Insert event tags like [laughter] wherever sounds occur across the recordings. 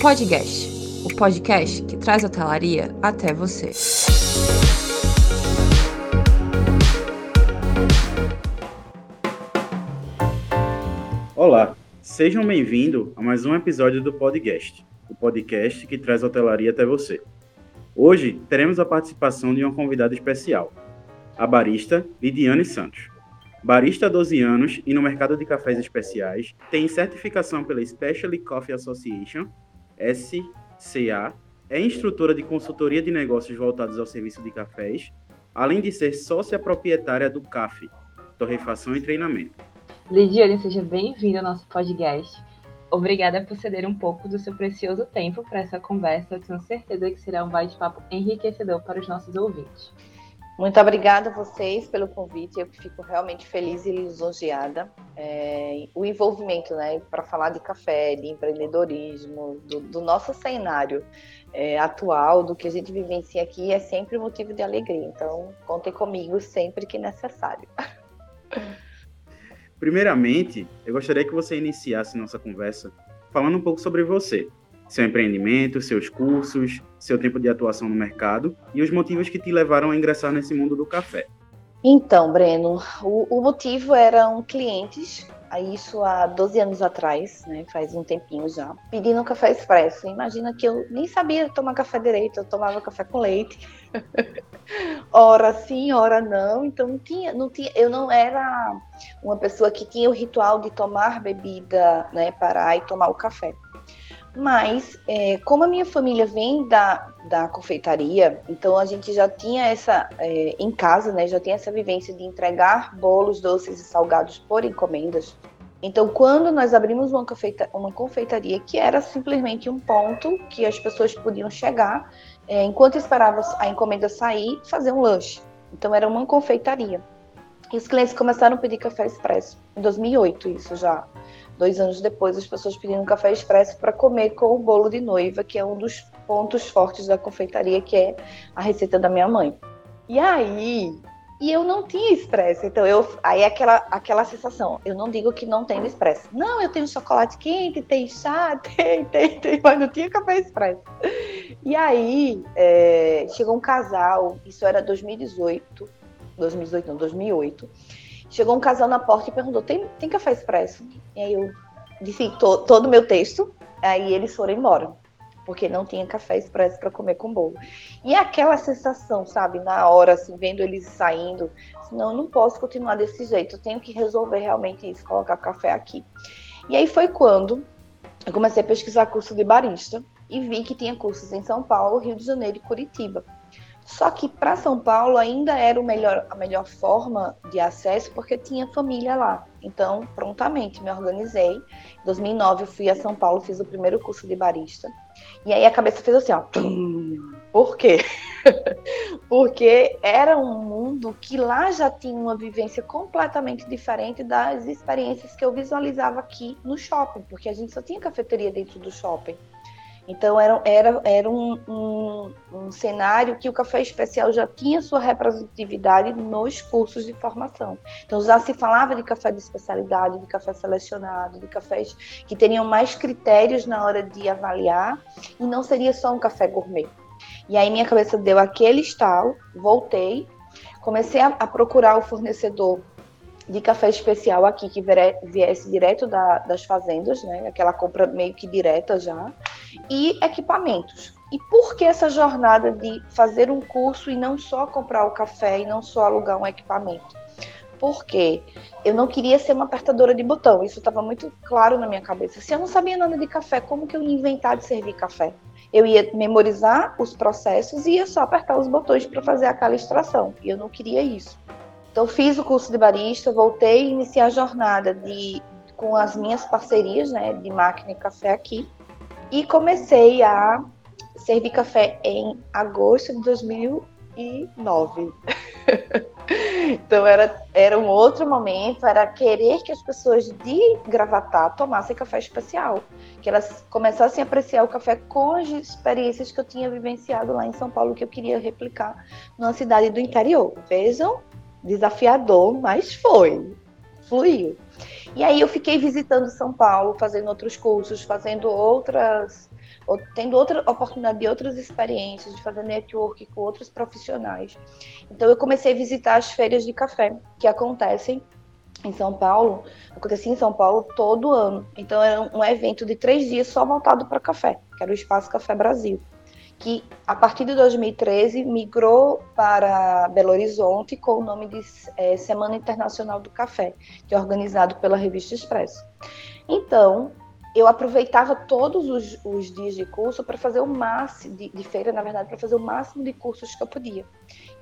Podcast, o podcast que traz a hotelaria até você. Olá, sejam bem-vindos a mais um episódio do Podcast, o podcast que traz a hotelaria até você. Hoje teremos a participação de uma convidada especial, a barista Lidiane Santos. Barista há 12 anos e no mercado de cafés especiais, tem certificação pela Specialty Coffee Association, SCA, é instrutora de consultoria de negócios voltados ao serviço de cafés, além de ser sócia proprietária do CAF, Torrefação e Treinamento. Lidiane, seja bem-vinda ao nosso podcast. Obrigada por ceder um pouco do seu precioso tempo para essa conversa. Eu tenho certeza que será um bate-papo enriquecedor para os nossos ouvintes. Muito obrigada a vocês pelo convite. Eu fico realmente feliz e lisonjeada. É, o envolvimento, né, para falar de café, de empreendedorismo, do, do nosso cenário é, atual, do que a gente vivencia aqui, é sempre motivo de alegria. Então, contem comigo sempre que necessário. Primeiramente, eu gostaria que você iniciasse nossa conversa falando um pouco sobre você seu empreendimento, seus cursos, seu tempo de atuação no mercado e os motivos que te levaram a ingressar nesse mundo do café. Então, Breno, o, o motivo eram clientes, isso há 12 anos atrás, né, faz um tempinho já, pedindo café expresso. Imagina que eu nem sabia tomar café direito, eu tomava café com leite. [laughs] ora sim, ora não. Então não tinha, não tinha, eu não era uma pessoa que tinha o ritual de tomar bebida, né, parar e tomar o café. Mas, é, como a minha família vem da, da confeitaria, então a gente já tinha essa, é, em casa, né, já tinha essa vivência de entregar bolos, doces e salgados por encomendas. Então, quando nós abrimos uma, confeita, uma confeitaria, que era simplesmente um ponto que as pessoas podiam chegar, é, enquanto esperava a encomenda sair, fazer um lanche. Então, era uma confeitaria. E os clientes começaram a pedir café expresso. Em 2008, isso já. Dois anos depois, as pessoas pedindo café expresso para comer com o bolo de noiva, que é um dos pontos fortes da confeitaria, que é a receita da minha mãe. E aí, e eu não tinha expresso, então eu aí é aquela aquela sensação. Eu não digo que não tem expresso. Não, eu tenho chocolate quente, tem chá, [laughs] tem, tem, tem, mas não tinha café expresso. E aí é, chegou um casal, isso era 2018, 2018 não, 2008 Chegou um casal na porta e perguntou: tem, tem café expresso? E aí eu disse to, todo o meu texto, aí eles foram embora, porque não tinha café expresso para comer com bolo. E aquela sensação, sabe, na hora, assim, vendo eles saindo, assim, não, eu não posso continuar desse jeito, eu tenho que resolver realmente isso, colocar café aqui. E aí foi quando eu comecei a pesquisar curso de barista e vi que tinha cursos em São Paulo, Rio de Janeiro e Curitiba. Só que para São Paulo ainda era melhor, a melhor forma de acesso porque tinha família lá. Então, prontamente me organizei. Em 2009 eu fui a São Paulo, fiz o primeiro curso de barista. E aí a cabeça fez assim, ó. Por quê? [laughs] porque era um mundo que lá já tinha uma vivência completamente diferente das experiências que eu visualizava aqui no shopping, porque a gente só tinha cafeteria dentro do shopping. Então era, era, era um, um, um, cenário que o café especial já tinha sua representatividade nos cursos de formação. Então já se falava de café de especialidade, de café selecionado, de cafés que teriam mais critérios na hora de avaliar e não seria só um café gourmet. E aí minha cabeça deu aquele estalo, voltei, comecei a, a procurar o fornecedor de café especial aqui que viesse direto da, das fazendas, né? Aquela compra meio que direta já e equipamentos. E por que essa jornada de fazer um curso e não só comprar o café e não só alugar um equipamento? Porque eu não queria ser uma apertadora de botão, isso estava muito claro na minha cabeça. Se eu não sabia nada de café, como que eu ia inventar de servir café? Eu ia memorizar os processos e ia só apertar os botões para fazer aquela extração. E eu não queria isso. Então fiz o curso de barista, voltei a iniciar a jornada de com as minhas parcerias, né, de máquina e café aqui e comecei a servir café em agosto de 2009. [laughs] então era, era um outro momento, era querer que as pessoas de Gravatar tomassem café especial, que elas começassem a apreciar o café com as experiências que eu tinha vivenciado lá em São Paulo, que eu queria replicar numa cidade do interior. Vejam, desafiador, mas foi, fluiu. E aí eu fiquei visitando São Paulo, fazendo outros cursos, fazendo outras tendo outra oportunidade de outras experiências, de fazer network com outros profissionais. Então eu comecei a visitar as feiras de café que acontecem em São Paulo, acontecia em São Paulo todo ano. Então era um evento de três dias só voltado para café, que era o Espaço Café Brasil, que a partir de 2013 migrou para Belo Horizonte com o nome de é, Semana Internacional do Café, que é organizado pela Revista Expresso. Então eu aproveitava todos os, os dias de curso para fazer o máximo de, de feira, na verdade, para fazer o máximo de cursos que eu podia.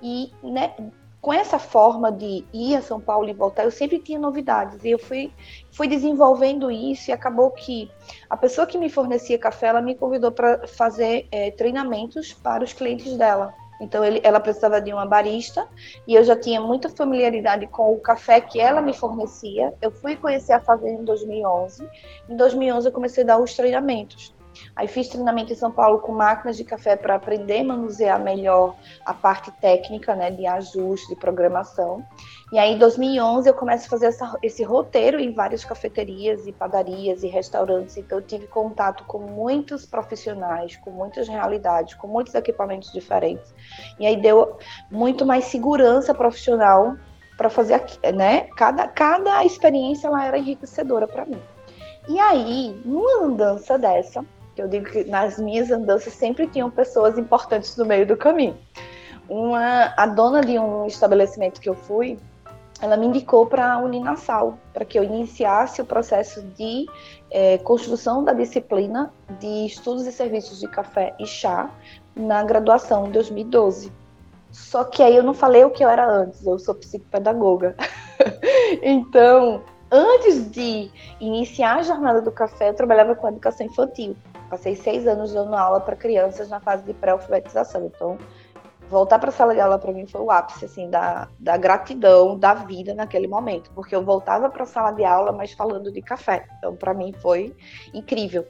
E né, com essa forma de ir a São Paulo e voltar, eu sempre tinha novidades. E eu fui, fui desenvolvendo isso e acabou que a pessoa que me fornecia café, ela me convidou para fazer é, treinamentos para os clientes dela. Então ele, ela precisava de uma barista e eu já tinha muita familiaridade com o café que ela me fornecia. Eu fui conhecer a fazenda em 2011. Em 2011 eu comecei a dar os treinamentos. Aí fiz treinamento em São Paulo com máquinas de café para aprender a manusear melhor a parte técnica, né, de ajuste, de programação. E aí, em 2011, eu começo a fazer essa, esse roteiro em várias cafeterias e padarias e restaurantes. Então, eu tive contato com muitos profissionais, com muitas realidades, com muitos equipamentos diferentes. E aí, deu muito mais segurança profissional para fazer, né? Cada, cada experiência ela era enriquecedora para mim. E aí, numa andança dessa, eu digo que nas minhas andanças sempre tinham pessoas importantes no meio do caminho. Uma, a dona de um estabelecimento que eu fui, ela me indicou para a Uninasal, para que eu iniciasse o processo de é, construção da disciplina de estudos e serviços de café e chá na graduação em 2012. Só que aí eu não falei o que eu era antes, eu sou psicopedagoga. [laughs] então, antes de iniciar a jornada do café, eu trabalhava com educação infantil. Passei seis anos dando aula para crianças na fase de pré-alfabetização. Então, voltar para a sala de aula para mim foi o ápice assim da, da gratidão da vida naquele momento, porque eu voltava para a sala de aula, mas falando de café. Então, para mim foi incrível.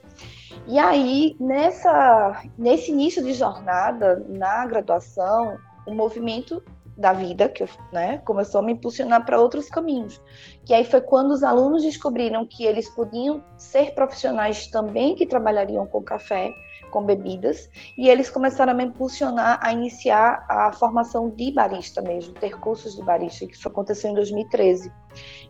E aí, nessa nesse início de jornada na graduação, o movimento da vida, que né, começou a me impulsionar para outros caminhos. Que aí foi quando os alunos descobriram que eles podiam ser profissionais também que trabalhariam com café, com bebidas, e eles começaram a me impulsionar a iniciar a formação de barista mesmo, ter cursos de barista, que isso aconteceu em 2013.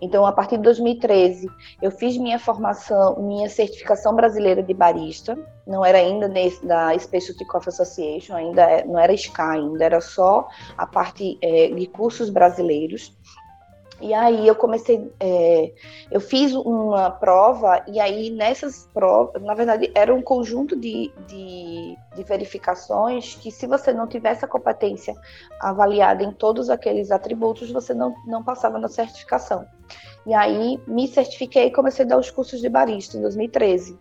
Então, a partir de 2013, eu fiz minha formação, minha certificação brasileira de barista, não era ainda nesse, da Specialty Coffee Association, ainda é, não era SCA ainda, era só a parte é, de cursos brasileiros. E aí eu comecei, é, eu fiz uma prova, e aí nessas provas, na verdade, era um conjunto de, de, de, verificações que se você não tivesse a competência avaliada em todos aqueles atributos, você não, não passava na certificação. E aí me certifiquei e comecei a dar os cursos de barista em 2013.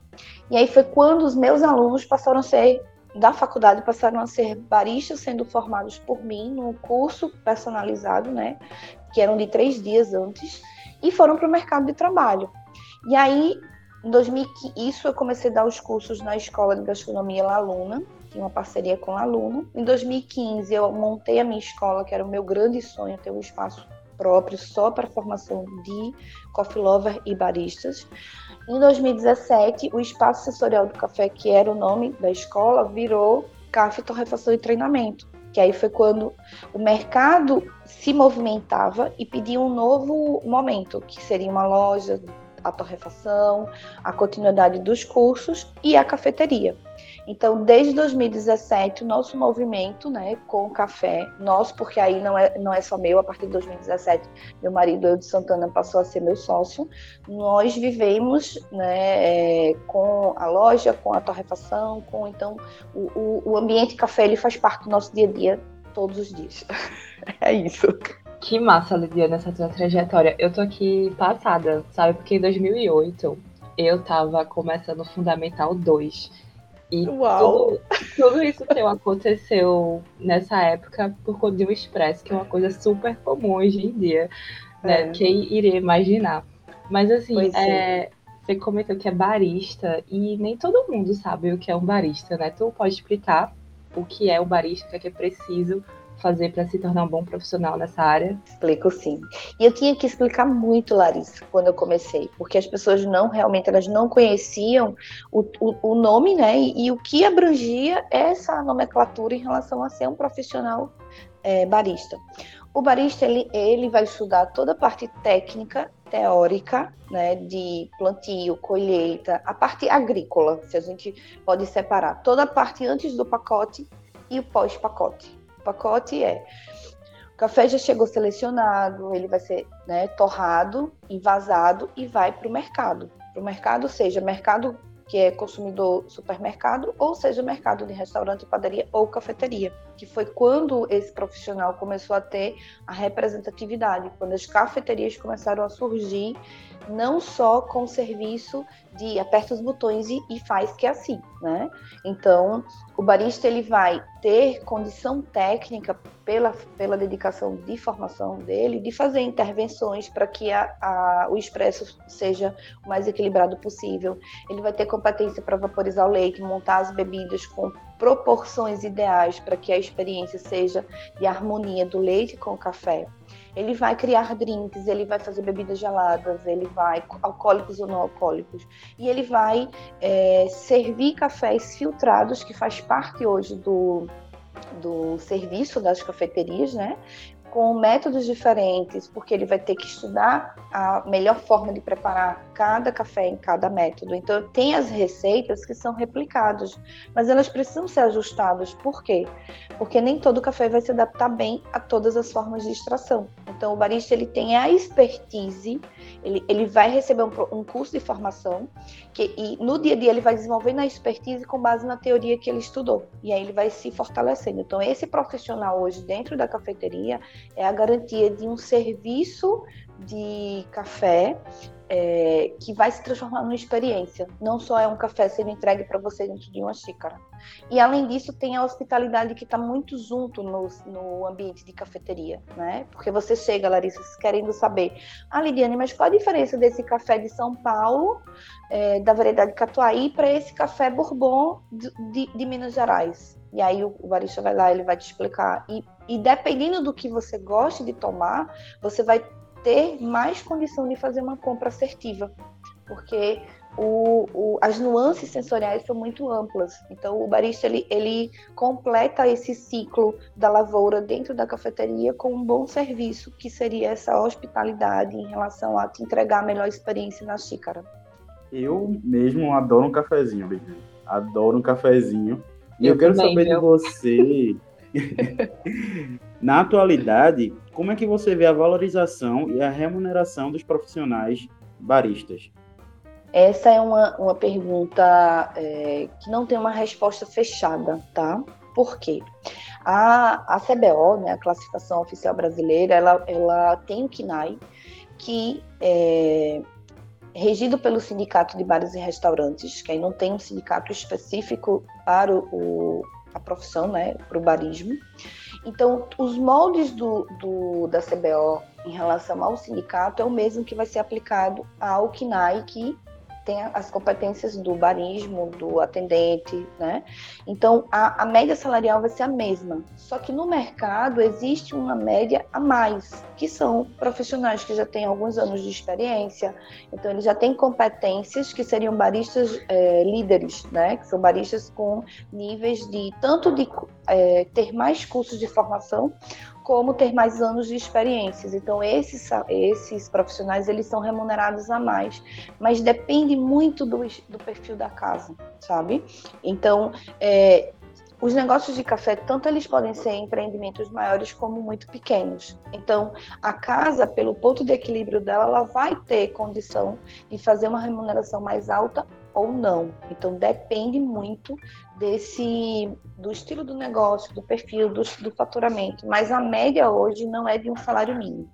E aí foi quando os meus alunos passaram a ser da faculdade passaram a ser baristas sendo formados por mim num curso personalizado, né, que eram de três dias antes, e foram para o mercado de trabalho. E aí, em 2015, isso eu comecei a dar os cursos na Escola de Gastronomia La Luna, tinha uma parceria com a Luna. Em 2015, eu montei a minha escola, que era o meu grande sonho, ter um espaço próprio só para formação de coffee lover e baristas. Em 2017, o Espaço Sensorial do Café, que era o nome da escola, virou Café Torrefação e Treinamento que aí foi quando o mercado se movimentava e pedia um novo momento, que seria uma loja, a torrefação, a continuidade dos cursos e a cafeteria. Então, desde 2017, o nosso movimento né, com o café, nosso, porque aí não é, não é só meu, a partir de 2017, meu marido, eu de Santana, passou a ser meu sócio, nós vivemos né, é, com a loja, com a torrefação, com então o, o, o ambiente café, ele faz parte do nosso dia a dia todos os dias. [laughs] é isso. Que massa, Lidiana, essa tua trajetória. Eu tô aqui passada, sabe? Porque em 2008 eu tava começando o Fundamental 2 e Uau. Tudo, tudo isso teu aconteceu nessa época por conta de um expresso, que é uma coisa super comum hoje em dia. Né? É. Quem iria imaginar? Mas assim, é, você comentou que é barista e nem todo mundo sabe o que é um barista, né? Tu pode explicar o que é o barista, o que é, que é preciso fazer para se tornar um bom profissional nessa área? Explico sim. E eu tinha que explicar muito, Larissa, quando eu comecei, porque as pessoas não realmente elas não conheciam o, o, o nome, né? E, e, o que abrangia essa nomenclatura em relação a ser um profissional é, barista. O barista ele, ele vai estudar toda a parte técnica, teórica, né, de plantio, colheita, a parte agrícola, se a gente pode separar toda a parte antes do pacote e o pós-pacote. Pacote é o café já chegou selecionado, ele vai ser né, torrado, envasado e vai para o mercado. Para o mercado, seja mercado que é consumidor supermercado, ou seja, mercado de restaurante, padaria ou cafeteria, que foi quando esse profissional começou a ter a representatividade, quando as cafeterias começaram a surgir, não só com o serviço de aperta os botões e, e faz que é assim, né? Então, o barista ele vai ter condição técnica pela, pela dedicação de formação dele de fazer intervenções para que a, a, o expresso seja o mais equilibrado possível. Ele vai ter competência para vaporizar o leite, montar as bebidas com proporções ideais para que a experiência seja de harmonia do leite com o café. Ele vai criar drinks, ele vai fazer bebidas geladas, ele vai alcoólicos ou não alcoólicos, e ele vai é, servir cafés filtrados, que faz parte hoje do, do serviço das cafeterias, né? com métodos diferentes, porque ele vai ter que estudar a melhor forma de preparar cada café em cada método. Então, tem as receitas que são replicadas, mas elas precisam ser ajustadas. Por quê? Porque nem todo café vai se adaptar bem a todas as formas de extração. Então, o barista ele tem a expertise, ele, ele vai receber um, um curso de formação, que, e no dia a dia ele vai desenvolvendo a expertise com base na teoria que ele estudou. E aí ele vai se fortalecendo. Então, esse profissional hoje dentro da cafeteria, é a garantia de um serviço de café é, que vai se transformar numa experiência. Não só é um café sendo entregue para você dentro de uma xícara. E além disso, tem a hospitalidade que está muito junto no, no, ambiente de cafeteria, né? Porque você chega, Larissa, querendo saber, ah, Lidiane, mas qual a diferença desse café de São Paulo, é, da variedade Catuaí, para esse café Bourbon de, de, de Minas Gerais? E aí o, o barista vai lá, ele vai te explicar. E, e dependendo do que você goste de tomar, você vai ter mais condição de fazer uma compra assertiva, porque o, o, as nuances sensoriais são muito amplas. Então, o barista ele, ele completa esse ciclo da lavoura dentro da cafeteria com um bom serviço, que seria essa hospitalidade em relação a te entregar a melhor experiência na xícara. Eu mesmo adoro um cafezinho, Bebê. Adoro um cafezinho. E eu, eu quero também, saber de você [laughs] [laughs] Na atualidade, como é que você vê a valorização e a remuneração dos profissionais baristas? Essa é uma, uma pergunta é, que não tem uma resposta fechada, tá? Por quê? A, a CBO, né, a Classificação Oficial Brasileira, ela, ela tem o KINAI, que é regido pelo Sindicato de Bares e Restaurantes, que aí não tem um sindicato específico para o, a profissão, né, para o barismo. Então, os moldes do, do, da CBO em relação ao sindicato é o mesmo que vai ser aplicado ao CNAI, que tem as competências do barismo, do atendente, né? Então, a, a, média salarial vai ser a mesma. Só que no mercado existe uma média a mais, que são profissionais que já têm alguns anos de experiência, então eles já têm competências que seriam baristas é, líderes, né? Que são baristas com níveis de tanto de é, ter mais cursos de formação, como ter mais anos de experiências. Então esses esses profissionais eles são remunerados a mais, mas depende muito do, do perfil da casa, sabe? Então é, os negócios de café, tanto eles podem ser empreendimentos maiores como muito pequenos. Então, a casa, pelo ponto de equilíbrio dela, ela vai ter condição de fazer uma remuneração mais alta ou não. Então depende muito desse do estilo do negócio, do perfil, do, do faturamento. Mas a média hoje não é de um salário mínimo.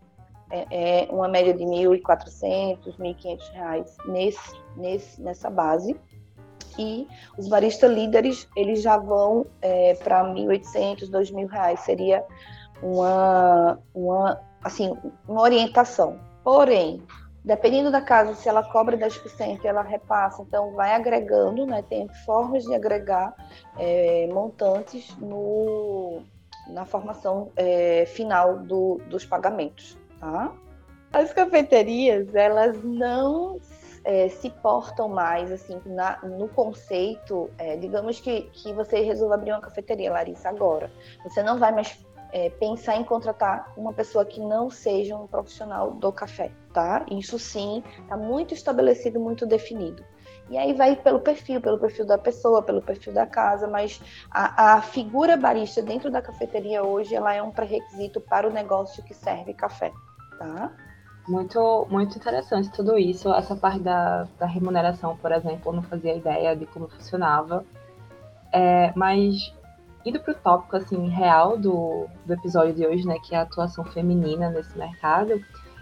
É, é uma média de R$ 1.400, R$ 1.500 nesse, nesse, nessa base. E os baristas líderes eles já vão é, para R$ 1.800, R$ 2.000. Seria uma, uma, assim, uma orientação. Porém, Dependendo da casa, se ela cobra 10%, ela repassa, então vai agregando, né? Tem formas de agregar é, montantes no, na formação é, final do, dos pagamentos, tá? As cafeterias, elas não é, se portam mais, assim, na, no conceito, é, digamos que, que você resolva abrir uma cafeteria, Larissa, agora. Você não vai mais é, pensar em contratar uma pessoa que não seja um profissional do café, tá? Isso sim, está muito estabelecido, muito definido. E aí vai pelo perfil, pelo perfil da pessoa, pelo perfil da casa, mas a, a figura barista dentro da cafeteria hoje, ela é um pré-requisito para o negócio que serve café, tá? Muito, muito interessante tudo isso. Essa parte da, da remuneração, por exemplo, eu não fazia ideia de como funcionava. É, mas indo para o tópico assim real do, do episódio de hoje, né, que é a atuação feminina nesse mercado,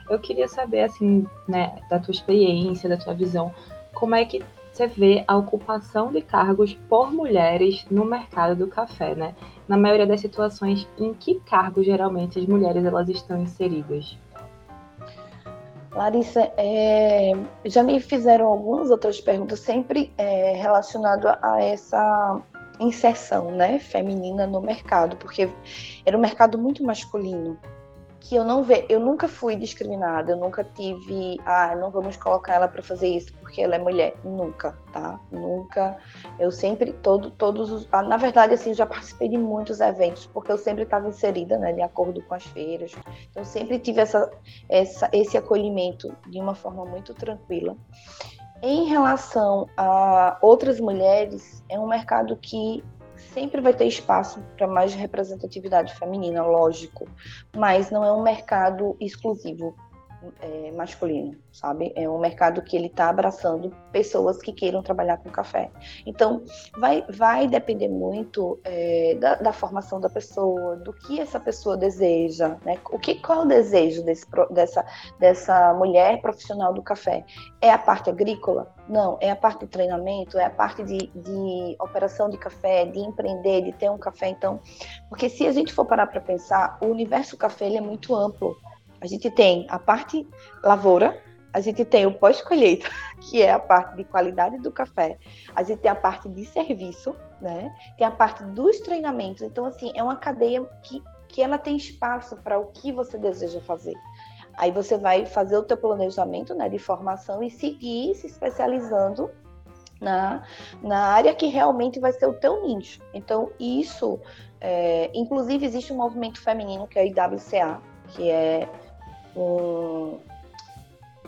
eu queria saber assim, né, da tua experiência, da tua visão, como é que você vê a ocupação de cargos por mulheres no mercado do café, né? Na maioria das situações, em que cargos geralmente as mulheres elas estão inseridas? Larissa, é, já me fizeram algumas outras perguntas, sempre é, relacionado a essa inserção né, feminina no mercado, porque era um mercado muito masculino que eu não ve, eu nunca fui discriminada, eu nunca tive, ah, não vamos colocar ela para fazer isso porque ela é mulher, nunca, tá? Nunca. Eu sempre todo todos os, ah, na verdade assim, já participei de muitos eventos porque eu sempre estava inserida, né, de acordo com as feiras. Então sempre tive essa, essa esse acolhimento de uma forma muito tranquila. Em relação a outras mulheres, é um mercado que sempre vai ter espaço para mais representatividade feminina, lógico, mas não é um mercado exclusivo é, masculino, sabe? É um mercado que ele está abraçando pessoas que queiram trabalhar com café. Então, vai, vai depender muito é, da, da, formação da pessoa, do que essa pessoa deseja, né? O que, qual é o desejo desse, dessa, dessa mulher profissional do café? É a parte agrícola? Não. É a parte do treinamento? É a parte de, de operação de café, de empreender, de ter um café? Então, porque se a gente for parar para pensar, o universo café ele é muito amplo. A gente tem a parte lavoura, a gente tem o pós-colheita, [laughs] que é a parte de qualidade do café, a gente tem a parte de serviço, né? Tem a parte dos treinamentos. Então, assim, é uma cadeia que, que ela tem espaço para o que você deseja fazer. Aí você vai fazer o teu planejamento né, de formação e seguir se especializando na, na área que realmente vai ser o teu nicho. Então, isso, é, inclusive, existe um movimento feminino que é o IWCA, que é um,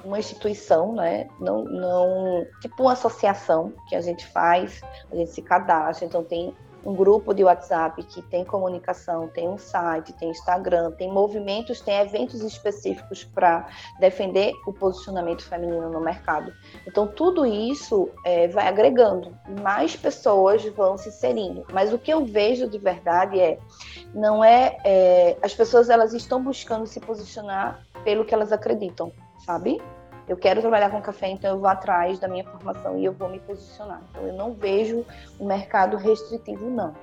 uma instituição, né? Não, não, tipo uma associação que a gente faz, a gente se cadastra, então tem um grupo de WhatsApp que tem comunicação, tem um site, tem Instagram, tem movimentos, tem eventos específicos para defender o posicionamento feminino no mercado. Então tudo isso é, vai agregando, mais pessoas vão se inserindo. Mas o que eu vejo de verdade é, não é, é as pessoas elas estão buscando se posicionar pelo que elas acreditam, sabe? Eu quero trabalhar com café, então eu vou atrás da minha formação e eu vou me posicionar. Então eu não vejo um mercado restritivo, não.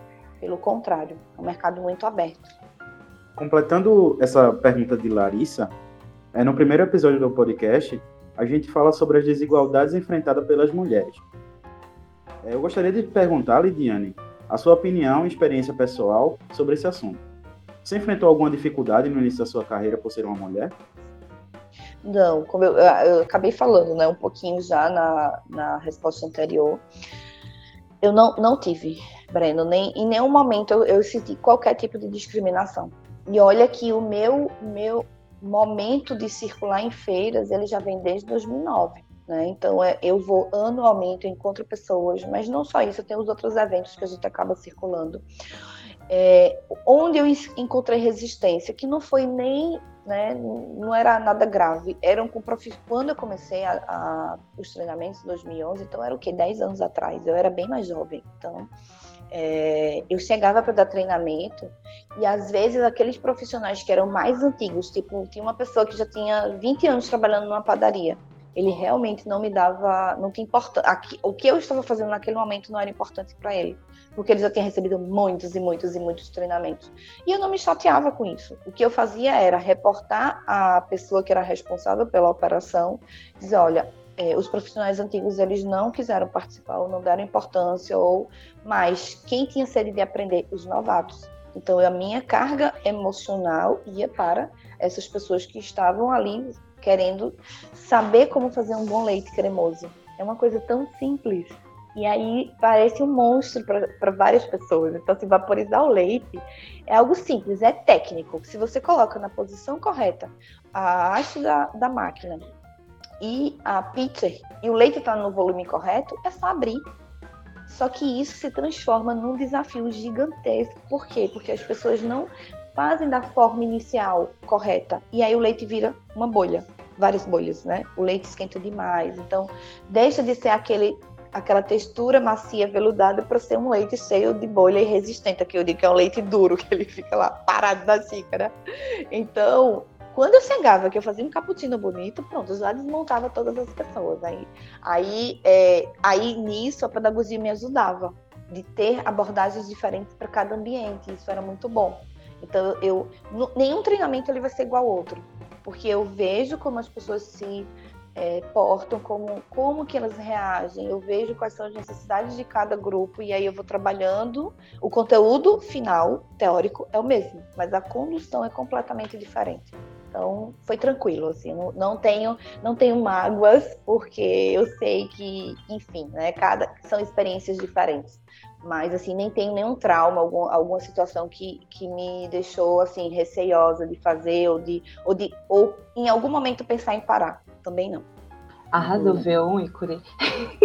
Pelo contrário, é um mercado muito aberto. Completando essa pergunta de Larissa, é, no primeiro episódio do podcast, a gente fala sobre as desigualdades enfrentadas pelas mulheres. É, eu gostaria de perguntar, Lidiane, a sua opinião e experiência pessoal sobre esse assunto. Você enfrentou alguma dificuldade no início da sua carreira por ser uma mulher? Não, como eu, eu acabei falando, né, um pouquinho já na, na resposta anterior, eu não, não tive, Breno, nem em nenhum momento eu, eu senti qualquer tipo de discriminação. E olha que o meu, meu momento de circular em feiras, ele já vem desde 2009. Né? Então, é, eu vou anualmente, eu encontro pessoas, mas não só isso, tem os outros eventos que a gente acaba circulando. É, onde eu encontrei resistência, que não foi nem, né, não era nada grave, eram com profi... quando eu comecei a, a, os treinamentos em 2011, então era o que 10 anos atrás, eu era bem mais jovem, então é, eu chegava para dar treinamento e às vezes aqueles profissionais que eram mais antigos, tipo, tinha uma pessoa que já tinha 20 anos trabalhando numa padaria, ele realmente não me dava, não tinha importância, o que eu estava fazendo naquele momento não era importante para ele porque ele já tinha recebido muitos e muitos e muitos treinamentos. E eu não me chateava com isso. O que eu fazia era reportar a pessoa que era responsável pela operação, dizer, olha, é, os profissionais antigos eles não quiseram participar ou não deram importância ou mais quem tinha sede de aprender os novatos Então, a minha carga emocional ia para essas pessoas que estavam ali querendo saber como fazer um bom leite cremoso. É uma coisa tão simples. E aí parece um monstro para várias pessoas. Então, se vaporizar o leite é algo simples, é técnico. Se você coloca na posição correta a haste da, da máquina e a pitcher e o leite está no volume correto, é só abrir. Só que isso se transforma num desafio gigantesco. Por quê? Porque as pessoas não fazem da forma inicial correta e aí o leite vira uma bolha, várias bolhas, né? O leite esquenta demais, então deixa de ser aquele aquela textura macia veludada para ser um leite cheio de bolha e resistente, que eu digo que é um leite duro [laughs] que ele fica lá parado na xícara. Então, quando eu chegava, que eu fazia um cappuccino bonito, pronto, já desmontava todas as pessoas. Aí, aí, é, aí nisso a pedagogia me ajudava de ter abordagens diferentes para cada ambiente. Isso era muito bom. Então eu nenhum treinamento ele vai ser igual ao outro, porque eu vejo como as pessoas se é, portam, como, como que elas reagem, eu vejo quais são as necessidades de cada grupo e aí eu vou trabalhando. O conteúdo final, teórico, é o mesmo, mas a condução é completamente diferente. Então foi tranquilo, assim, não, não tenho não tenho mágoas porque eu sei que, enfim, né, cada são experiências diferentes. Mas assim nem tenho nenhum trauma, algum, alguma situação que, que me deixou assim receiosa de fazer ou de ou de ou em algum momento pensar em parar. Também não. Arrasou, ver um ícone.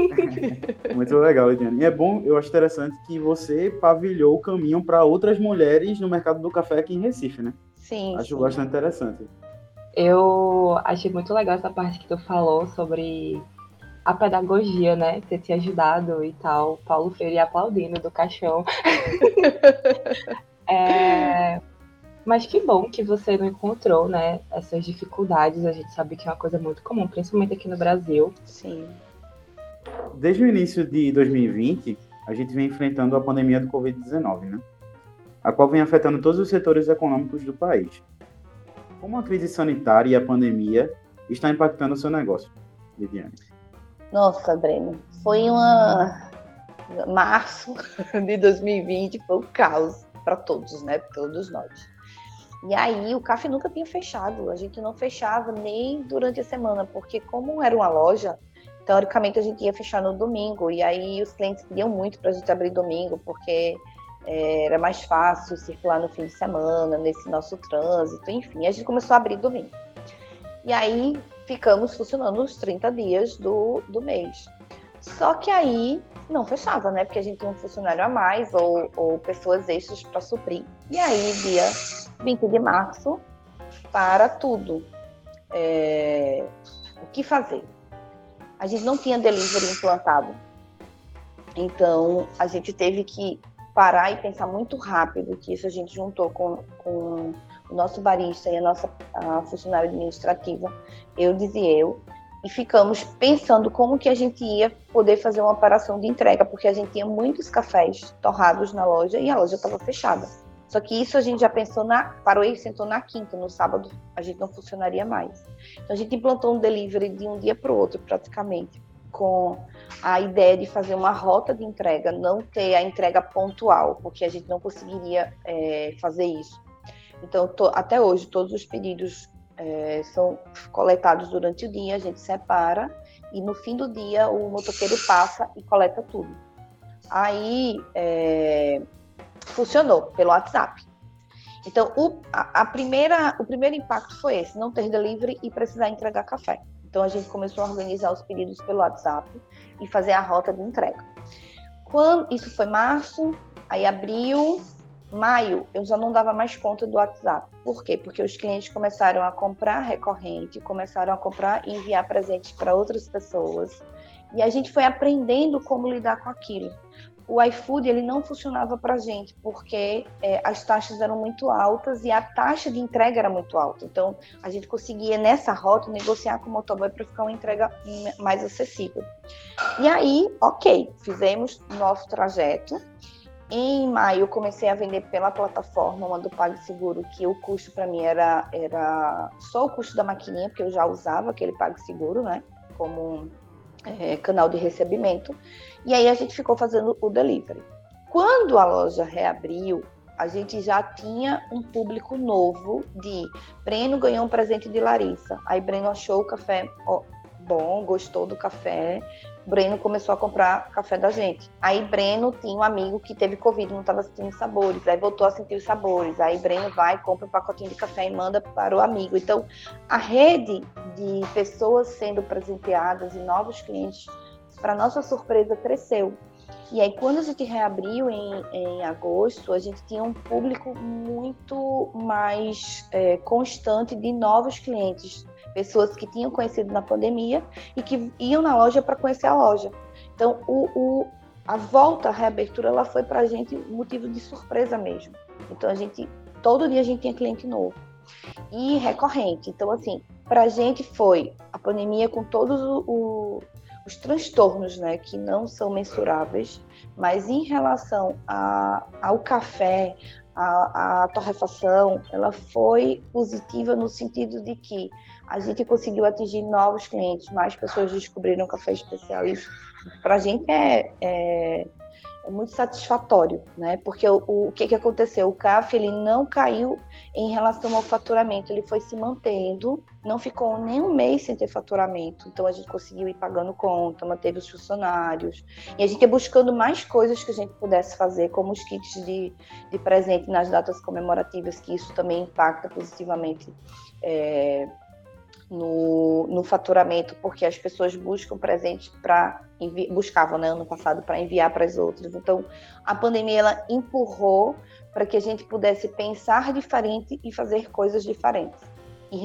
[laughs] Muito legal, Ediane. E é bom, eu acho interessante que você pavilhou o caminho para outras mulheres no mercado do café aqui em Recife, né? Sim. Acho sim. bastante interessante. Eu achei muito legal essa parte que tu falou sobre a pedagogia, né? Ter te ajudado e tal. Paulo Freire aplaudindo do caixão. [laughs] é... Mas que bom que você não encontrou, né? Essas dificuldades. A gente sabe que é uma coisa muito comum, principalmente aqui no Brasil. Sim. Desde o início de 2020, a gente vem enfrentando a pandemia do Covid-19, né? A qual vem afetando todos os setores econômicos do país. Como a crise sanitária e a pandemia está impactando o seu negócio, Viviane? Nossa, Breno, foi uma março [laughs] de 2020 foi um caos para todos, né? Todos nós. E aí o café nunca tinha fechado, a gente não fechava nem durante a semana, porque como era uma loja, teoricamente a gente ia fechar no domingo, e aí os clientes pediam muito para a gente abrir domingo, porque é, era mais fácil circular no fim de semana, nesse nosso trânsito, enfim, a gente começou a abrir domingo. E aí ficamos funcionando os 30 dias do, do mês. Só que aí não fechava, né? Porque a gente tinha um funcionário a mais ou, ou pessoas extras para suprir. E aí, dia 20 de março, para tudo. É... O que fazer? A gente não tinha delivery implantado. Então, a gente teve que parar e pensar muito rápido, que isso a gente juntou com, com o nosso barista e a nossa a funcionária administrativa, eu dizia eu, e ficamos pensando como que a gente ia poder fazer uma operação de entrega, porque a gente tinha muitos cafés torrados na loja e a loja estava fechada. Só que isso a gente já pensou na. Parou e sentou na quinta, no sábado a gente não funcionaria mais. Então a gente implantou um delivery de um dia para o outro, praticamente com a ideia de fazer uma rota de entrega, não ter a entrega pontual, porque a gente não conseguiria é, fazer isso. Então, to, até hoje, todos os pedidos é, são coletados durante o dia, a gente separa e no fim do dia o motoqueiro passa e coleta tudo. Aí é, funcionou pelo WhatsApp. Então, o, a, a primeira, o primeiro impacto foi esse: não ter delivery e precisar entregar café. Então a gente começou a organizar os pedidos pelo WhatsApp e fazer a rota de entrega. Quando isso foi março, aí abril, maio, eu já não dava mais conta do WhatsApp. Por quê? Porque os clientes começaram a comprar recorrente, começaram a comprar e enviar presentes para outras pessoas. E a gente foi aprendendo como lidar com aquilo o iFood ele não funcionava para a gente porque é, as taxas eram muito altas e a taxa de entrega era muito alta. Então a gente conseguia nessa rota negociar com o motoboy para ficar uma entrega mais acessível. E aí, ok, fizemos nosso trajeto. Em maio comecei a vender pela plataforma, uma do PagSeguro, que o custo para mim era, era só o custo da maquininha, porque eu já usava aquele PagSeguro, né? Como é, canal de recebimento. E aí a gente ficou fazendo o delivery. Quando a loja reabriu, a gente já tinha um público novo de Breno ganhou um presente de Larissa. Aí Breno achou o café bom, gostou do café. Breno começou a comprar café da gente. Aí Breno tinha um amigo que teve Covid, não estava sentindo sabores. Aí voltou a sentir os sabores. Aí Breno vai, compra um pacotinho de café e manda para o amigo. Então, a rede de pessoas sendo presenteadas e novos clientes, para nossa surpresa, cresceu. E aí, quando a gente reabriu em, em agosto, a gente tinha um público muito mais é, constante de novos clientes, pessoas que tinham conhecido na pandemia e que iam na loja para conhecer a loja. Então, o, o, a volta, a reabertura, ela foi para a gente motivo de surpresa mesmo. Então, a gente, todo dia a gente tinha cliente novo e recorrente. Então, assim, para a gente foi a pandemia com todos o, os transtornos, né, que não são mensuráveis, mas em relação a, ao café, a, a torrefação, ela foi positiva no sentido de que a gente conseguiu atingir novos clientes, mais pessoas descobriram o café especial. Isso para a gente é, é é muito satisfatório, né? Porque o, o, que, que aconteceu? O CAF ele não caiu em relação ao faturamento, ele foi se mantendo, não ficou nem um mês sem ter faturamento. Então a gente conseguiu ir pagando conta, manteve os funcionários. E a gente ia buscando mais coisas que a gente pudesse fazer, como os kits de, de presente nas datas comemorativas, que isso também impacta positivamente. É, no, no faturamento, porque as pessoas buscam presentes para buscavam né, ano passado para enviar para as outras. Então, a pandemia ela empurrou para que a gente pudesse pensar diferente e fazer coisas diferentes. E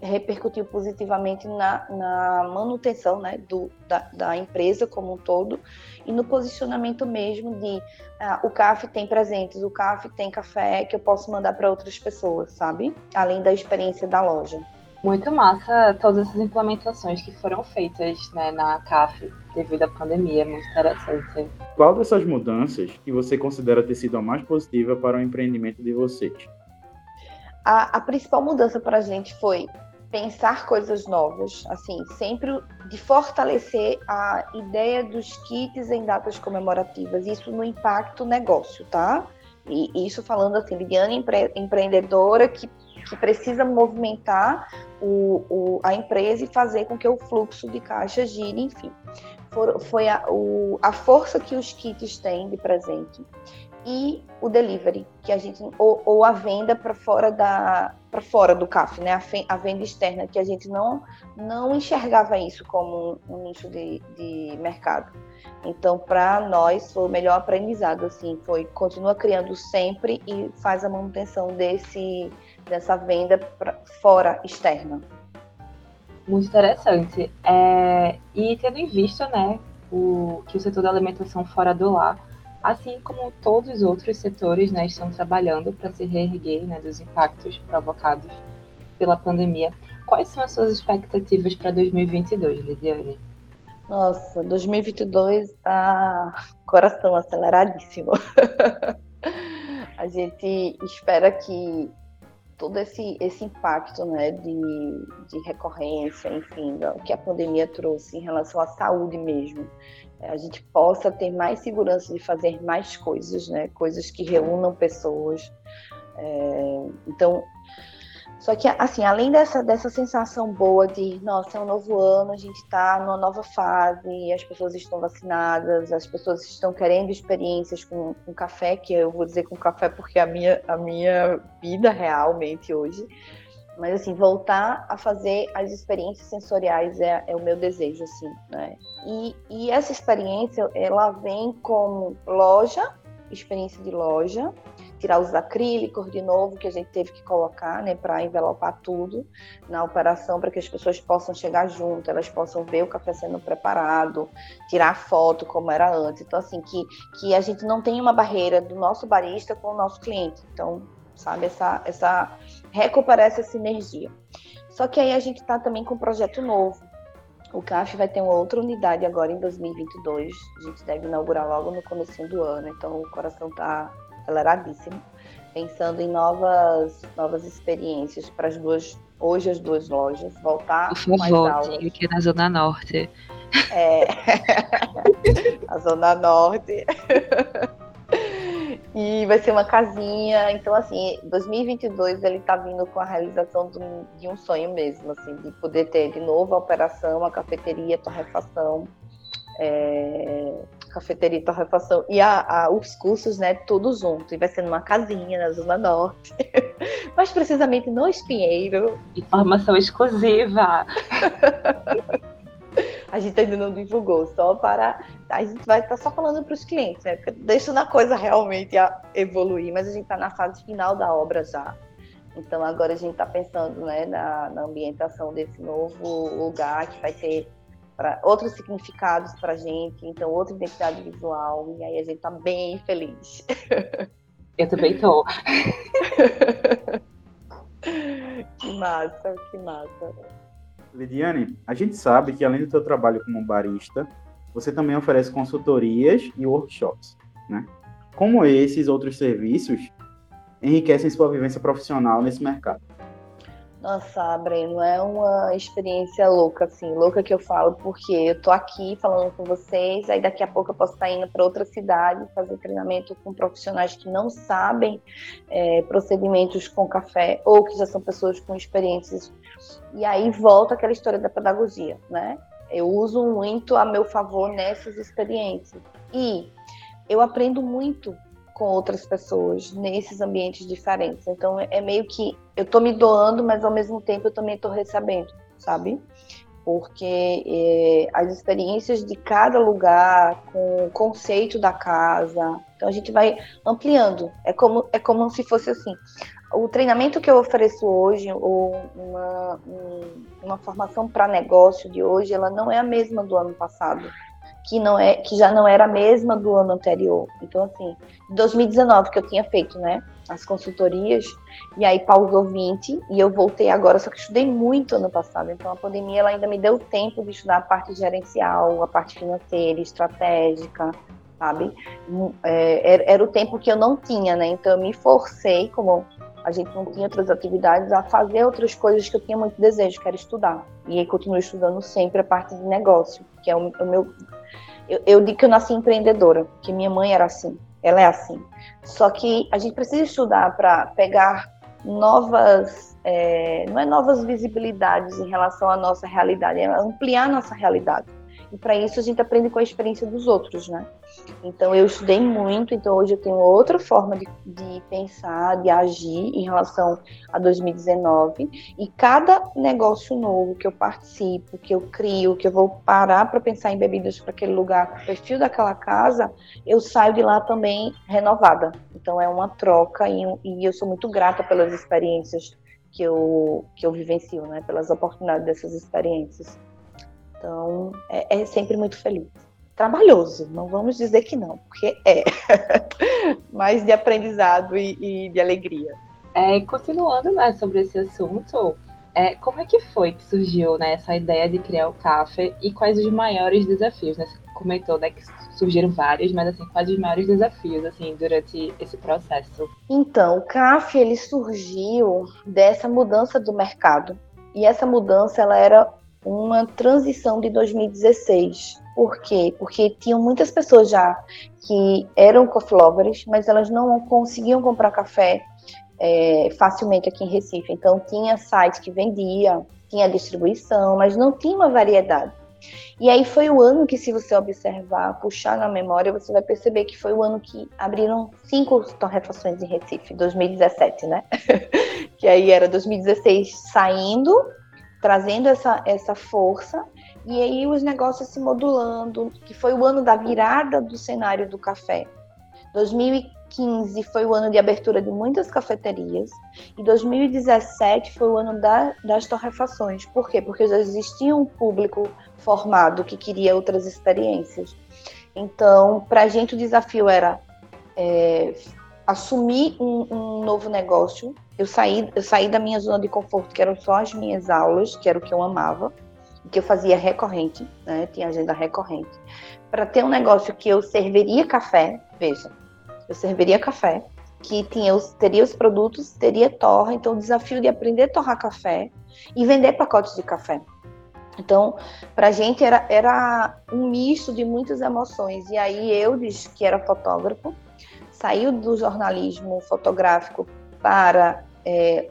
repercutiu positivamente na, na manutenção né, do, da, da, empresa como um todo e no posicionamento mesmo de ah, o CAF tem presentes, o CAF tem café que eu posso mandar para outras pessoas, sabe? Além da experiência da loja. Muito massa todas essas implementações que foram feitas né, na CAF devido à pandemia, muito interessante. Qual dessas mudanças que você considera ter sido a mais positiva para o empreendimento de vocês? A, a principal mudança para a gente foi pensar coisas novas, assim, sempre de fortalecer a ideia dos kits em datas comemorativas, isso no impacto negócio, tá? E isso falando assim, Lidiane empre, empreendedora que que precisa movimentar o, o, a empresa e fazer com que o fluxo de caixa gire, enfim. For, foi a, o, a força que os kits têm de presente e o delivery, que a gente ou, ou a venda para fora da para fora do CAF, né? A, fe, a, venda externa, que a gente não não enxergava isso como um, um nicho de, de mercado. Então, para nós foi o melhor aprendizado assim, foi continua criando sempre e faz a manutenção desse dessa venda pra, fora externa. Muito interessante. É, e tendo em vista, né, o, que o setor da alimentação fora do lar, assim como todos os outros setores, né, estão trabalhando para se reerguer né, dos impactos provocados pela pandemia. Quais são as suas expectativas para 2022, Lidiane? Nossa, 2022 tá coração aceleradíssimo. [laughs] a gente espera que todo esse, esse impacto né, de, de recorrência, enfim, que a pandemia trouxe em relação à saúde mesmo, é, a gente possa ter mais segurança de fazer mais coisas, né, coisas que reúnam pessoas. É, então, só que, assim, além dessa, dessa sensação boa de, nossa, é um novo ano, a gente está numa nova fase, as pessoas estão vacinadas, as pessoas estão querendo experiências com, com café, que eu vou dizer com café porque é a minha, a minha vida realmente hoje. Mas, assim, voltar a fazer as experiências sensoriais é, é o meu desejo, assim, né? E, e essa experiência, ela vem como loja, experiência de loja, tirar os acrílicos de novo que a gente teve que colocar, né, para envelopar tudo na operação para que as pessoas possam chegar junto, elas possam ver o café sendo preparado, tirar foto como era antes. Então assim que que a gente não tem uma barreira do nosso barista com o nosso cliente. Então, sabe essa essa recuperar essa sinergia. Só que aí a gente está também com um projeto novo. O CAF vai ter uma outra unidade agora em 2022. A gente deve inaugurar logo no começo do ano. Então o coração está aceleradíssimo, pensando em novas, novas experiências para as duas, hoje as duas lojas, voltar Por favor, mais aulas. aqui na Zona Norte. É, [laughs] a Zona Norte. [laughs] E vai ser uma casinha. Então, assim, 2022 ele está vindo com a realização de um sonho mesmo, assim, de poder ter de novo a operação, a cafeteria, a torrefação. É, cafeteria e torrefação e a, a, os cursos, né, tudo junto. E vai ser numa casinha na Zona Norte, [laughs] mais precisamente no Espinheiro. Informação exclusiva. [laughs] a gente ainda não divulgou, só para. A gente vai estar tá só falando para os clientes, né? Deixando a coisa realmente evoluir, mas a gente está na fase final da obra já. Então agora a gente está pensando né, na, na, ambientação desse novo lugar que vai ter pra, outros significados para a gente, então outra identidade visual, e aí a gente está bem feliz. [laughs] Eu também estou. [laughs] que massa, que massa. Lidiane, a gente sabe que além do seu trabalho como barista, você também oferece consultorias e workshops, né? Como esses outros serviços enriquecem sua vivência profissional nesse mercado? Nossa, Breno, é uma experiência louca, assim, louca que eu falo, porque eu tô aqui falando com vocês, aí daqui a pouco eu posso estar indo para outra cidade fazer treinamento com profissionais que não sabem é, procedimentos com café ou que já são pessoas com experiências. E aí volta aquela história da pedagogia, né? Eu uso muito a meu favor nessas experiências. E eu aprendo muito com outras pessoas nesses ambientes diferentes. Então é meio que eu estou me doando, mas ao mesmo tempo eu também estou recebendo, sabe? Porque é, as experiências de cada lugar, com o conceito da casa, então a gente vai ampliando. É como, é como se fosse assim. O treinamento que eu ofereço hoje, ou uma, uma formação para negócio de hoje, ela não é a mesma do ano passado que não é que já não era a mesma do ano anterior. Então assim, 2019 que eu tinha feito, né, as consultorias e aí pausou 20 e eu voltei agora, só que estudei muito ano passado. Então a pandemia ela ainda me deu tempo de estudar a parte gerencial, a parte financeira, estratégica, sabe? É, era, o tempo que eu não tinha, né? Então eu me forcei, como a gente não tinha outras atividades, a fazer outras coisas que eu tinha muito desejo, que era estudar. E aí continuo estudando sempre a parte de negócio, que é o meu eu, eu digo que eu nasci empreendedora, que minha mãe era assim, ela é assim. Só que a gente precisa estudar para pegar novas, é, não é novas visibilidades em relação à nossa realidade, é ampliar nossa realidade. E para isso a gente aprende com a experiência dos outros, né? Então eu estudei muito, então hoje eu tenho outra forma de, de pensar, de agir em relação a 2019. E cada negócio novo que eu participo, que eu crio, que eu vou parar para pensar em bebidas para aquele lugar, o perfil daquela casa, eu saio de lá também renovada. Então é uma troca e, e eu sou muito grata pelas experiências que eu, que eu vivencio, né? Pelas oportunidades dessas experiências. Então, é, é sempre muito feliz. Trabalhoso, não vamos dizer que não, porque é. [laughs] Mas de aprendizado e, e de alegria. É, continuando né, sobre esse assunto, é, como é que foi que surgiu né, essa ideia de criar o café e quais os maiores desafios? Né? Você comentou né, que surgiram vários, mas assim, quais os maiores desafios assim durante esse processo? Então, o café ele surgiu dessa mudança do mercado e essa mudança ela era uma transição de 2016. Por quê? Porque tinham muitas pessoas já que eram coffee lovers, mas elas não conseguiam comprar café é, facilmente aqui em Recife. Então tinha site que vendia, tinha distribuição, mas não tinha uma variedade. E aí foi o ano que, se você observar, puxar na memória, você vai perceber que foi o ano que abriram cinco torrefações em Recife, 2017, né? [laughs] que aí era 2016 saindo trazendo essa, essa força, e aí os negócios se modulando, que foi o ano da virada do cenário do café. 2015 foi o ano de abertura de muitas cafeterias, e 2017 foi o ano da, das torrefações. Por quê? Porque já existia um público formado que queria outras experiências. Então, para a gente o desafio era é, assumir um, um novo negócio eu saí, eu saí da minha zona de conforto, que eram só as minhas aulas, que era o que eu amava, que eu fazia recorrente, né? Tinha agenda recorrente. Para ter um negócio que eu serviria café, veja, eu serviria café, que tinha, eu teria os produtos, teria torra, então o desafio de aprender a torrar café e vender pacotes de café. Então, para a gente era, era um misto de muitas emoções. E aí eu, que era fotógrafo, saiu do jornalismo fotográfico para é,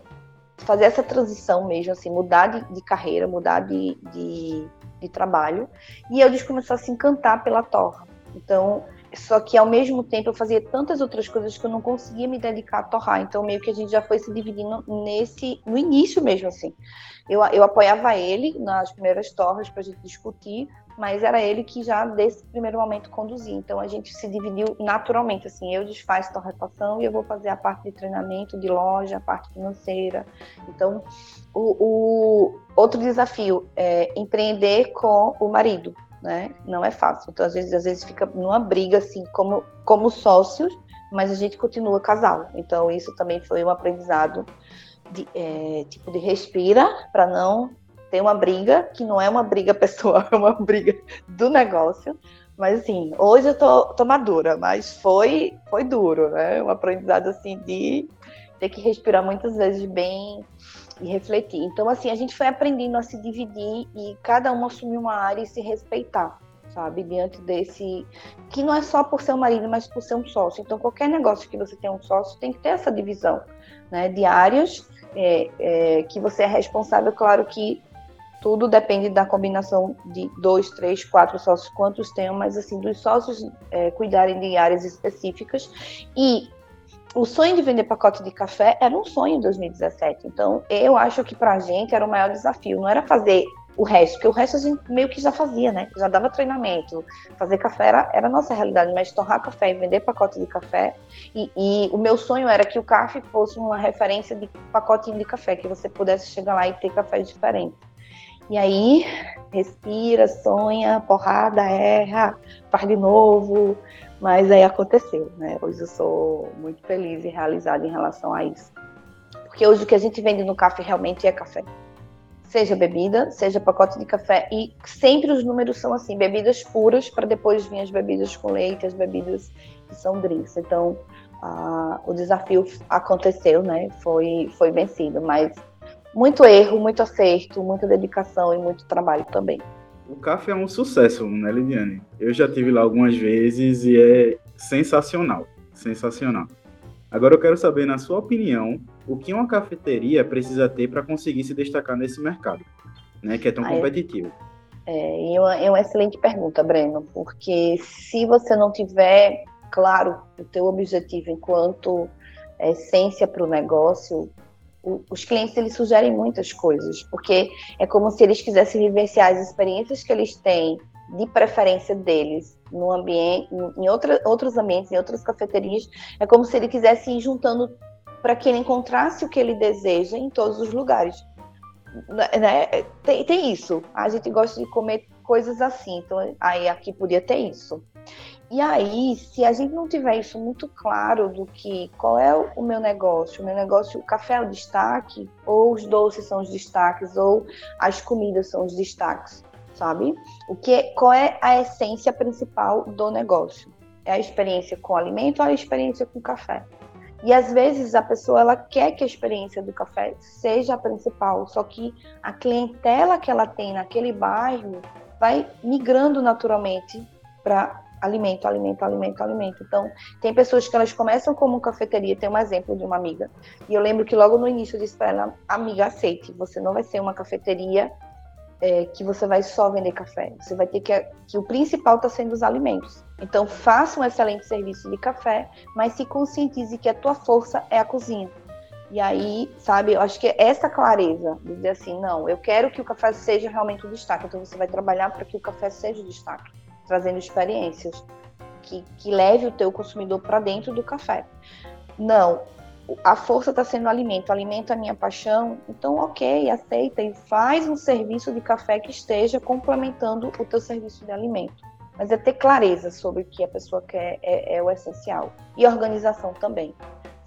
fazer essa transição mesmo, assim, mudar de, de carreira, mudar de, de, de, trabalho. E eu começou a se encantar pela torra. Então, só que ao mesmo tempo eu fazia tantas outras coisas que eu não conseguia me dedicar a torrar. Então, meio que a gente já foi se dividindo nesse, no início mesmo, assim. Eu, eu apoiava ele nas primeiras torres para a gente discutir, mas era ele que já desse primeiro momento conduzia. Então a gente se dividiu naturalmente, assim, eu desfaço torrefação e eu vou fazer a parte de treinamento, de loja, a parte financeira. Então o, o outro desafio é empreender com o marido, né? Não é fácil. Então às vezes às vezes fica numa briga assim como como sócios, mas a gente continua casal. Então isso também foi um aprendizado de, é, tipo de respira para não tem uma briga, que não é uma briga [laughs] pessoal, é uma briga do negócio. Mas assim, hoje eu tô, tô madura, mas foi, foi duro, né? Um aprendizado assim de ter que respirar muitas vezes bem e refletir. Então, assim, a gente foi aprendendo a se dividir e cada um assumir uma área e se respeitar, sabe? Diante desse. Que não é só por ser um marido, mas por ser um sócio. Então, qualquer negócio que você tenha um sócio tem que ter essa divisão, né? De áreas é, é, que você é responsável, claro que tudo depende da combinação de dois, três, quatro sócios, quantos tenham, mas assim, dos sócios é, cuidarem de áreas específicas. E o sonho de vender pacote de café era um sonho em 2017. Então, eu acho que para a gente era o maior desafio. Não era fazer o resto, porque o resto a gente meio que já fazia, né? Já dava treinamento. Fazer café era, era a nossa realidade, mas torrar café e vender pacote de café. E, e o meu sonho era que o café fosse uma referência de pacotinho de café, que você pudesse chegar lá e ter café diferente. E aí, respira, sonha, porrada, erra, faz de novo. Mas aí aconteceu, né? Hoje eu sou muito feliz e realizada em relação a isso. Porque hoje o que a gente vende no café realmente é café. Seja bebida, seja pacote de café. E sempre os números são assim: bebidas puras, para depois vir as bebidas com leite, as bebidas que são drinks. Então, o desafio aconteceu, né? Foi, foi vencido. Mas muito erro, muito acerto, muita dedicação e muito trabalho também. O café é um sucesso, né, Lidiane? Eu já tive lá algumas vezes e é sensacional, sensacional. Agora eu quero saber, na sua opinião, o que uma cafeteria precisa ter para conseguir se destacar nesse mercado, né, que é tão ah, competitivo. É, é, uma, é uma excelente pergunta, Breno, porque se você não tiver claro o teu objetivo enquanto essência para o negócio, os clientes eles sugerem muitas coisas, porque é como se eles quisessem vivenciar as experiências que eles têm de preferência deles no ambiente, em outra, outros ambientes, em outras cafeterias, é como se ele quisesse ir juntando para que ele encontrasse o que ele deseja em todos os lugares. Né? Tem, tem isso. A gente gosta de comer coisas assim, então aí aqui podia ter isso. E aí, se a gente não tiver isso muito claro do que qual é o meu negócio, o meu negócio, o café é o destaque, ou os doces são os destaques, ou as comidas são os destaques, sabe? O que qual é a essência principal do negócio? É a experiência com o alimento ou a experiência com o café? E às vezes a pessoa ela quer que a experiência do café seja a principal, só que a clientela que ela tem naquele bairro vai migrando naturalmente para alimento, alimento, alimento, alimento. Então, tem pessoas que elas começam como cafeteria, tem um exemplo de uma amiga, e eu lembro que logo no início eu disse para ela, amiga, aceite, você não vai ser uma cafeteria é, que você vai só vender café, você vai ter que, que o principal está sendo os alimentos. Então, faça um excelente serviço de café, mas se conscientize que a tua força é a cozinha. E aí, sabe, eu acho que essa clareza, dizer assim, não, eu quero que o café seja realmente o destaque, então você vai trabalhar para que o café seja o destaque trazendo experiências que, que leve o teu consumidor para dentro do café. Não, a força está sendo alimento, alimento é a minha paixão, então ok, aceita e faz um serviço de café que esteja complementando o teu serviço de alimento. Mas é ter clareza sobre o que a pessoa quer é, é o essencial. E organização também,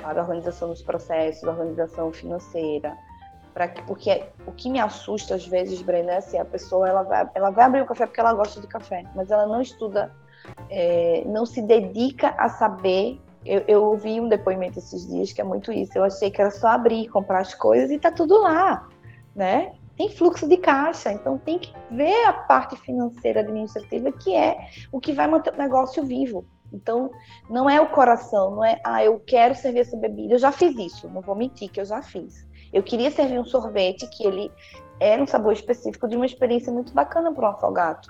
sabe? Organização dos processos, organização financeira, para que porque o que me assusta às vezes, Breno, é assim, a pessoa ela vai, ela vai abrir o café porque ela gosta de café, mas ela não estuda, é, não se dedica a saber. Eu, eu ouvi um depoimento esses dias que é muito isso. Eu achei que era só abrir, comprar as coisas e tá tudo lá, né? Tem fluxo de caixa, então tem que ver a parte financeira administrativa que é o que vai manter o negócio vivo. Então, não é o coração, não é, ah, eu quero servir essa bebida. Eu já fiz isso, não vou mentir que eu já fiz. Eu queria servir um sorvete que ele era um sabor específico de uma experiência muito bacana para o afogado,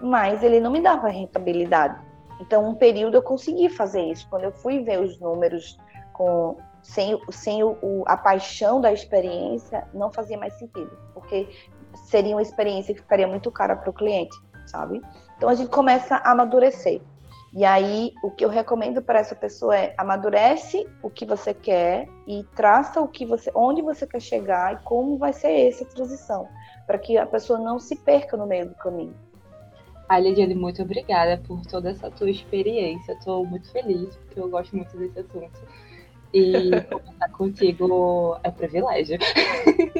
mas ele não me dava rentabilidade. Então, um período eu consegui fazer isso. Quando eu fui ver os números com sem, sem o, o, a paixão da experiência, não fazia mais sentido, porque seria uma experiência que ficaria muito cara para o cliente, sabe? Então a gente começa a amadurecer. E aí, o que eu recomendo para essa pessoa é amadurece o que você quer e traça o que você, onde você quer chegar e como vai ser essa transição, para que a pessoa não se perca no meio do caminho. A Lidiane, muito obrigada por toda essa tua experiência. Estou muito feliz, porque eu gosto muito desse assunto. E [laughs] conversar contigo é privilégio.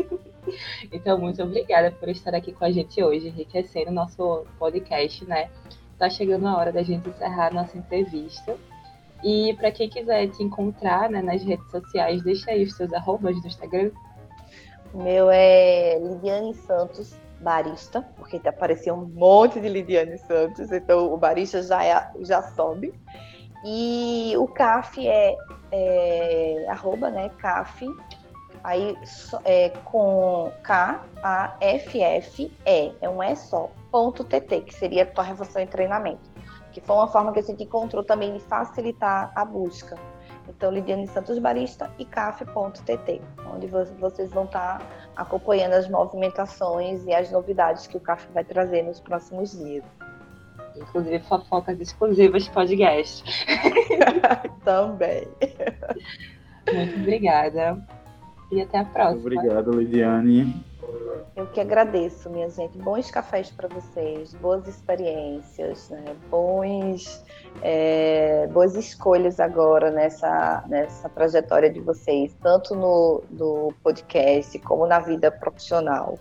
[laughs] então, muito obrigada por estar aqui com a gente hoje, enriquecendo o nosso podcast, né? Tá chegando a hora da gente encerrar nossa entrevista. E para quem quiser te encontrar né, nas redes sociais, deixa aí os seus arrobas do Instagram. O meu é Lidiane Santos Barista, porque apareceu um monte de Lidiane Santos, então o barista já, é, já sobe. E o CAF é, é arroba, né? CAF, aí é, com K, A, F, F, E, é um E só, ponto TT, que seria a revolução em treinamento. Que foi uma forma que a gente encontrou também de facilitar a busca. Então, Lidiane Santos Barista e caf.tt, onde vocês vão estar acompanhando as movimentações e as novidades que o CAF vai trazer nos próximos dias inclusive fofocas exclusivas de podcast. [laughs] Também. Muito obrigada. E até a próxima. Obrigado, Lidiane. Eu que agradeço, minha gente. Bons cafés para vocês, boas experiências, né? Bons, é, boas escolhas agora nessa, nessa trajetória de vocês, tanto no, no podcast como na vida profissional.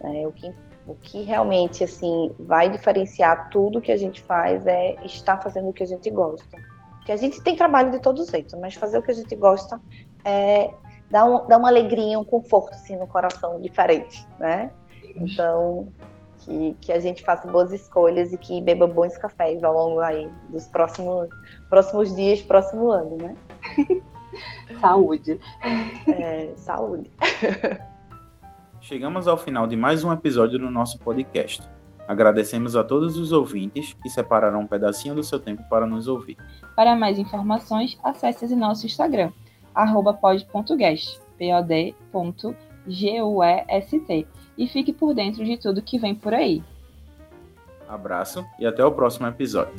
Né? O que o que realmente assim vai diferenciar tudo que a gente faz é estar fazendo o que a gente gosta. Porque a gente tem trabalho de todo jeito, mas fazer o que a gente gosta é dá, um, dá uma alegria, um conforto assim, no coração diferente, né? Então, que, que a gente faça boas escolhas e que beba bons cafés ao longo aí dos próximos, próximos dias, próximo ano, né? [laughs] saúde. É, saúde. [laughs] Chegamos ao final de mais um episódio do nosso podcast. Agradecemos a todos os ouvintes que separaram um pedacinho do seu tempo para nos ouvir. Para mais informações, acesse nosso Instagram, pod.guest, pod.guest, e fique por dentro de tudo que vem por aí. Abraço e até o próximo episódio.